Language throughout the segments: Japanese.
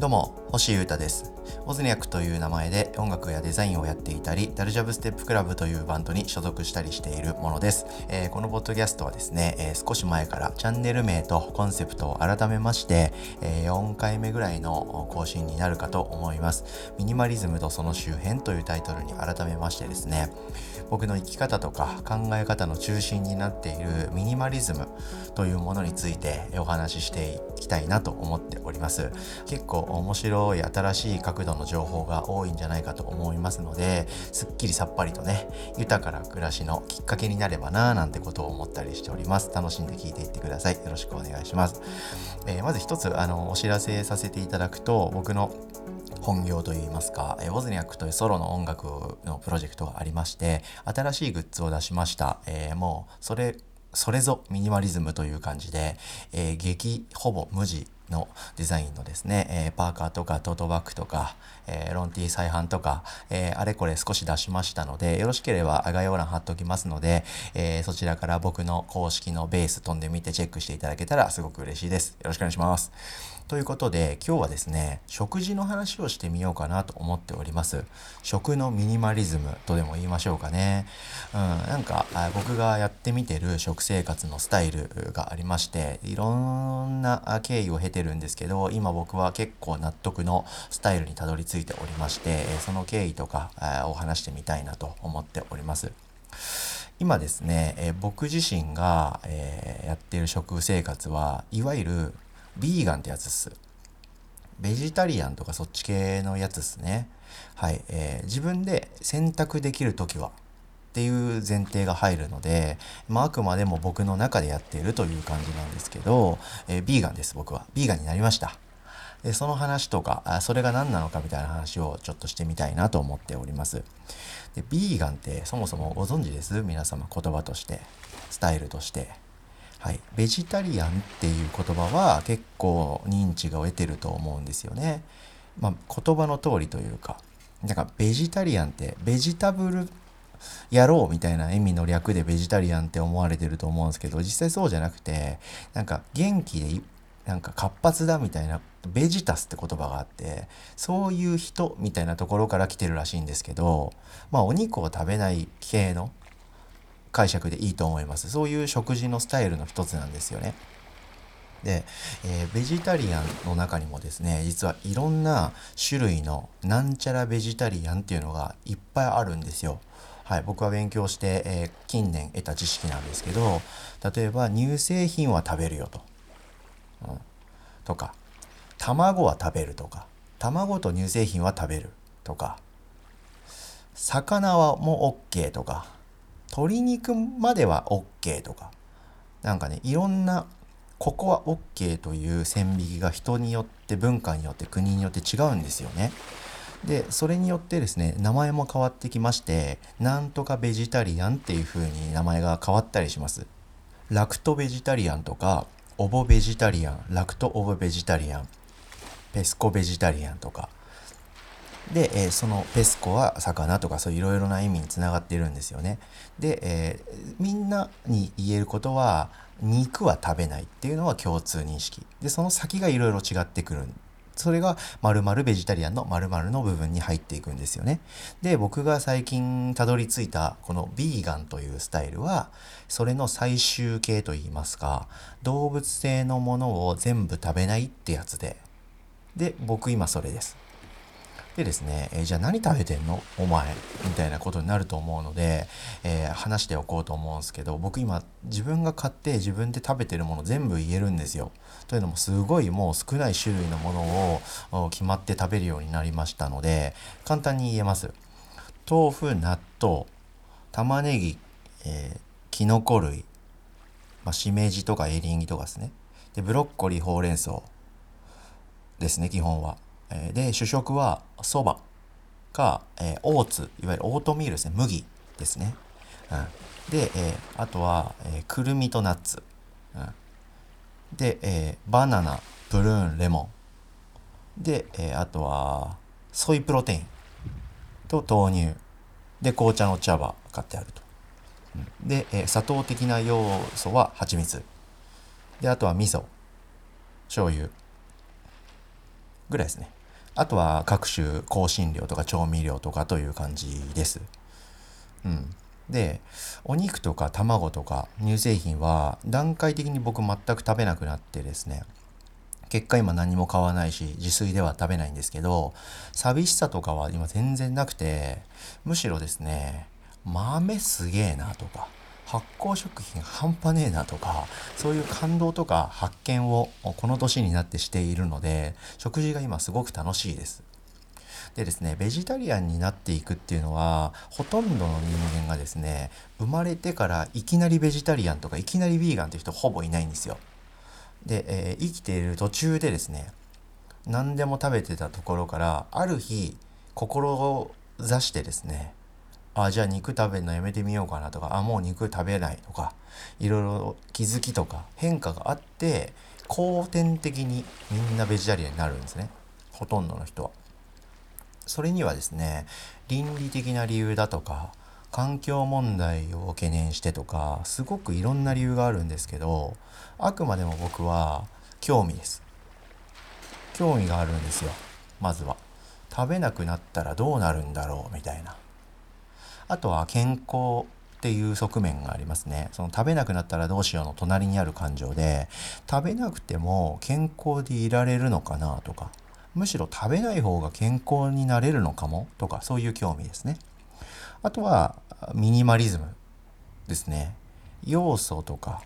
どうも、星優太です。オズニャクという名前で音楽やデザインをやっていたり、ダルジャブステップクラブというバンドに所属したりしているものです。えー、このポッドキャストはですね、えー、少し前からチャンネル名とコンセプトを改めまして、えー、4回目ぐらいの更新になるかと思います。ミニマリズムとその周辺というタイトルに改めましてですね、僕の生き方とか考え方の中心になっているミニマリズムというものについてお話ししていきたいなと思っております。結構面白い新しい角度の情報が多いんじゃないかと思いますのですっきりさっぱりとね豊かな暮らしのきっかけになればなぁなんてことを思ったりしております。楽しんで聞いていってください。よろしくお願いします、えー、まず一つあのお知らせさせていただくと僕の本業といいますか、えウォズニャックというソロの音楽のプロジェクトがありまして、新しいグッズを出しました。えー、もう、それ、それぞミニマリズムという感じで、えー、激ほぼ無地のデザインのですね、えー、パーカーとかトートバッグとか、えー、ロンティー再販とか、えー、あれこれ少し出しましたので、よろしければ概要欄貼っておきますので、えそちらから僕の公式のベース飛んでみてチェックしていただけたらすごく嬉しいです。よろしくお願いします。ということで今日はですね食事の話をしてみようかなと思っております。食のミニマリズムとでも言いましょうかね。うんなんか僕がやってみてる食生活のスタイルがありましていろんな経緯を経てるんですけど今僕は結構納得のスタイルにたどり着いておりましてその経緯とかを話してみたいなと思っております。今ですね、え僕自身が、えー、やっている食生活はいわゆるビーガンってやつっす。ベジタリアンとかそっち系のやつっすね。はい。えー、自分で選択できるときはっていう前提が入るので、まあ、あくまでも僕の中でやっているという感じなんですけど、えー、ビーガンです、僕は。ビーガンになりました。でその話とかあ、それが何なのかみたいな話をちょっとしてみたいなと思っております。で、ビーガンってそもそもご存知です？皆様言葉として、スタイルとして。はい、ベジタリアンっていう言葉は結構認知が得てると思うんですよね。まあ、言葉の通りというか、なんかベジタリアンってベジタブル野郎みたいな意味の略でベジタリアンって思われてると思うんですけど、実際そうじゃなくて、なんか元気でなんか活発だみたいなベジタスって言葉があってそういう人みたいなところから来てるらしいんですけどまあお肉を食べない系の解釈でいいと思います。そういう食事のスタイルの一つなんですよね。で、えー、ベジタリアンの中にもですね実はいろんな種類のなんちゃらベジタリアンっていうのがいっぱいあるんですよ。はい、僕は勉強して、えー、近年得た知識なんですけど例えば乳製品は食べるよと、うん、とか卵は食べるとか卵と乳製品は食べるとか魚はもう OK とか鶏肉までは OK とかなんかねいろんなここは OK という線引きが人によって文化によって国によって違うんですよね。でそれによってですね名前も変わってきましてなんとかベジタリアンっていう風に名前が変わったりします。ラクトベジタリアンとかオボベジタリアンラクトオボベジタリアンペスコベジタリアンとかで、えー、そのペスコは魚とかそういろいろな意味につながっているんですよね。で、えー、みんなに言えることは肉は食べないっていうのは共通認識。で、その先がいろいろ違ってくる。それが〇〇ベジタリアンの〇〇の部分に入っていくんですよね。で、僕が最近たどり着いたこのビーガンというスタイルは、それの最終形といいますか、動物性のものを全部食べないってやつで。で、僕今それです。でですね、えー、じゃあ何食べてんの？お前みたいなことになると思うので、えー、話しておこうと思うんですけど僕今自分が買って自分で食べてるもの全部言えるんですよ。というのもすごいもう少ない種類のものを決まって食べるようになりましたので簡単に言えます。豆腐納豆玉ねぎ、えー、きのこ類、まあ、しめじとかエリンギとかですねでブロッコリーほうれん草ですね基本は。で主食はそばか、えー、オーツいわゆるオートミールですね。麦ですね、うん、で、えー、あとは、えー、くるみとナッツ、うん、で、えー、バナナプルーンレモン。で、えー、あとはソイプロテイン。と豆乳。で紅茶の茶葉買ってあると、うん、で、えー、砂糖的な要素は蜂蜜。であとは味噌。醤油。ぐらいですね。あとは各種香辛料とか調味料とかという感じです。うん。でお肉とか卵とか乳製品は段階的に僕全く食べなくなってですね結果今何も買わないし自炊では食べないんですけど寂しさとかは今全然なくてむしろですね豆すげえなとか発酵食品半端ねえなとかそういう感動とか発見をこの年になってしているので食事が今すごく楽しいです。でですねベジタリアンになっていくっていうのはほとんどの人間がですね生まれてからいきなりベジタリアンとかいきなりヴィーガンって人ほぼいないんですよ。で、えー、生きている途中でですね何でも食べてたところからある日心を座してですねあじゃあ肉食べるのやめてみようかなとかあもう肉食べないとかいろいろ気づきとか変化があって後天的にみんなベジタリアンになるんですね。ほとんどの人は。それにはですね倫理的な理由だとか環境問題を懸念してとかすごくいろんな理由があるんですけどあくまでも僕は興味です。興味があるんですよまずは。食べなくなったらどうなるんだろうみたいな。あとは健康っていう側面がありますね。その食べなくなったらどうしようの隣にある感情で食べなくても健康でいられるのかなとかむしろ食べない方が健康になれるのかもとかそういう興味ですね。あとはミニマリズムですね。要素とか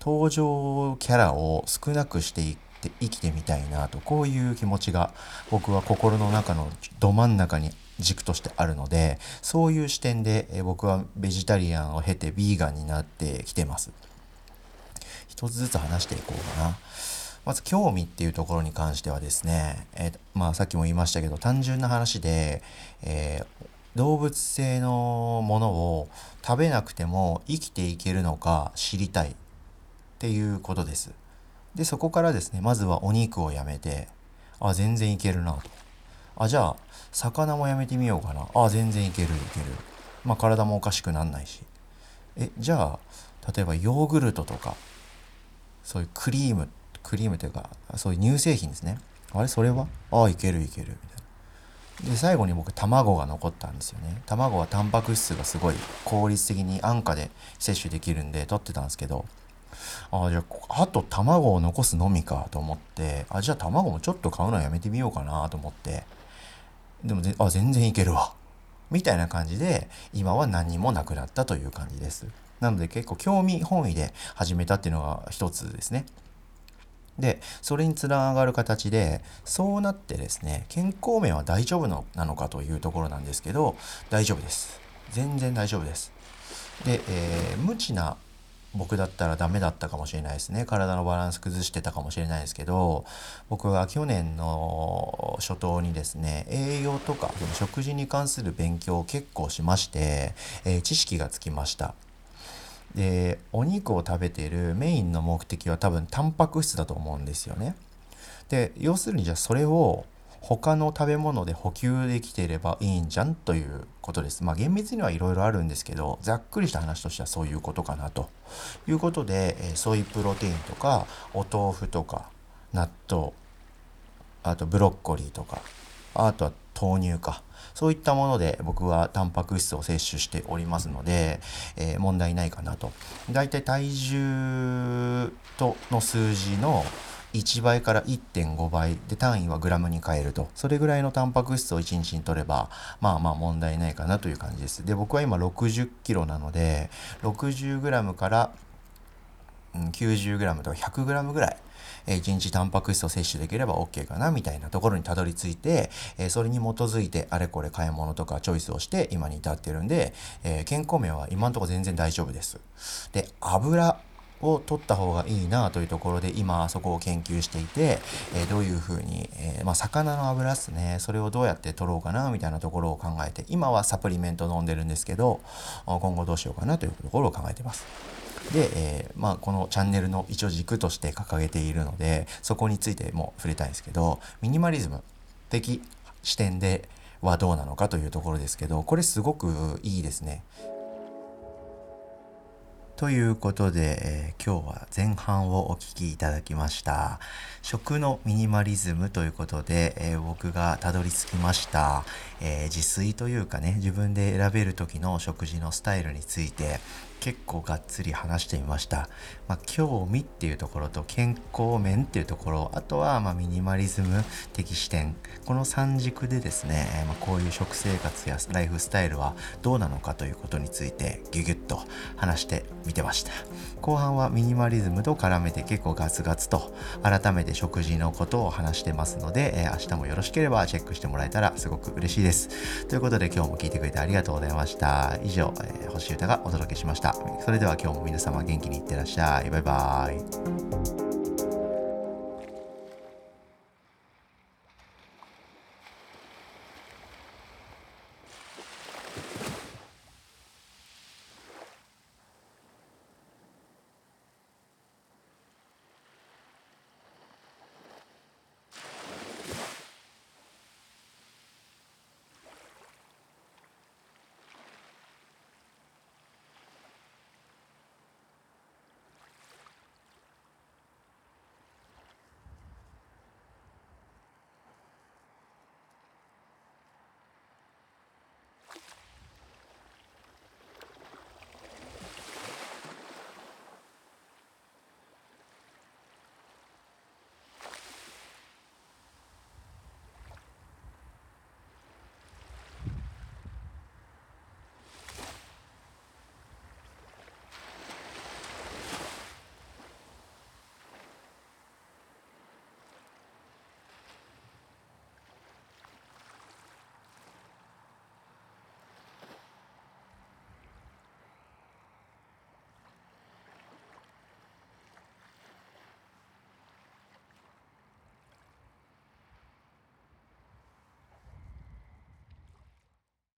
登場キャラを少なくしていって生きてみたいなとこういう気持ちが僕は心の中のど真ん中に軸としてあるのでそういう視点で僕はベジタリアンを経てビーガンになってきてます。一つずつ話していこうかな。まず興味っていうところに関してはですね、えー、まあさっきも言いましたけど単純な話で、えー、動物性のものを食べなくても生きていけるのか知りたいっていうことです。でそこからですねまずはお肉をやめてあ全然いけるなと。あじゃあ魚もやめてみようかな。あ全然いけるいける。まあ体もおかしくなんないし。えじゃあ例えばヨーグルトとかそういうクリームクリームというかそういう乳製品ですね。あれ？それは？ああいけるいける。みたいなで最後に僕卵が残ったんですよね。卵はタンパク質がすごい効率的に安価で摂取できるんで取ってたんですけど。ああじゃああと卵を残すのみかと思って。あじゃあ卵もちょっと買うのやめてみようかなと思って。でもあ全然いけるわ。みたいな感じで今は何もなくなったという感じです。なので結構興味本位で始めたっていうのが一つですね。でそれにつながる形でそうなってですね健康面は大丈夫のなのかというところなんですけど大丈夫です。全然大丈夫です。で、えー、無知な僕だったらダメだったかもしれないですね体のバランス崩してたかもしれないですけど僕は去年の初頭にですね栄養とか食事に関する勉強を結構しまして、えー、知識がつきましたでお肉を食べているメインの目的は多分タンパク質だと思うんですよね。で要するにじゃあそれを他の食べ物で補給できていればいいんじゃんということです。まあ厳密にはいろいろあるんですけどざっくりした話としてはそういうことかなということで、えソイプロテインとかお豆腐とか納豆あとブロッコリーとかあとは豆乳かそういったもので僕はタンパク質を摂取しておりますので、えー、問題ないかなと。だいたい体重との数字の1倍から1.5倍。で単位はグラムに変えると。それぐらいのタンパク質を1日に取ればまあまあ問題ないかなという感じです。で僕は今60キロなので60グラムから90グラムとか100グラムぐらい1日タンパク質を摂取できれば OK かなみたいなところにたどり着いて、えそれに基づいてあれこれ買い物とかチョイスをして今に至ってるんで、え健康面は今のところ全然大丈夫です。で、油を取った方がいいなというところで今そこを研究していて、えー、どういうふうに、えー、まあ、魚の油ですねそれをどうやって取ろうかなみたいなところを考えて今はサプリメント飲んでるんですけど今後どうしようかなというところを考えてます。で、えー、まあ、このチャンネルの一応軸として掲げているのでそこについても触れたいんですけどミニマリズム的視点ではどうなのかというところですけどこれすごくいいですね。ということで、えー、今日は前半をお聴きいただきました。食のミニマリズムということで、えー、僕がたどり着きました、えー、自炊というかね、自分で選べる時の食事のスタイルについて、結構がっつり話してみました。まあ、興味っていうところと健康面っていうところ、あとはまミニマリズム的視点、この3軸でですね、まあ、こういう食生活やライフスタイルはどうなのかということについてギュギュッと話してみてました。後半はミニマリズムと絡めて結構ガツガツと改めて食事のことを話してますので、えー、明日もよろしければチェックしてもらえたらすごく嬉しいです。ということで今日も聞いてくれてありがとうございました。以上、えー、星歌がお届けしました。それでは今日も皆様元気にいってらっしゃい。バイバーイ。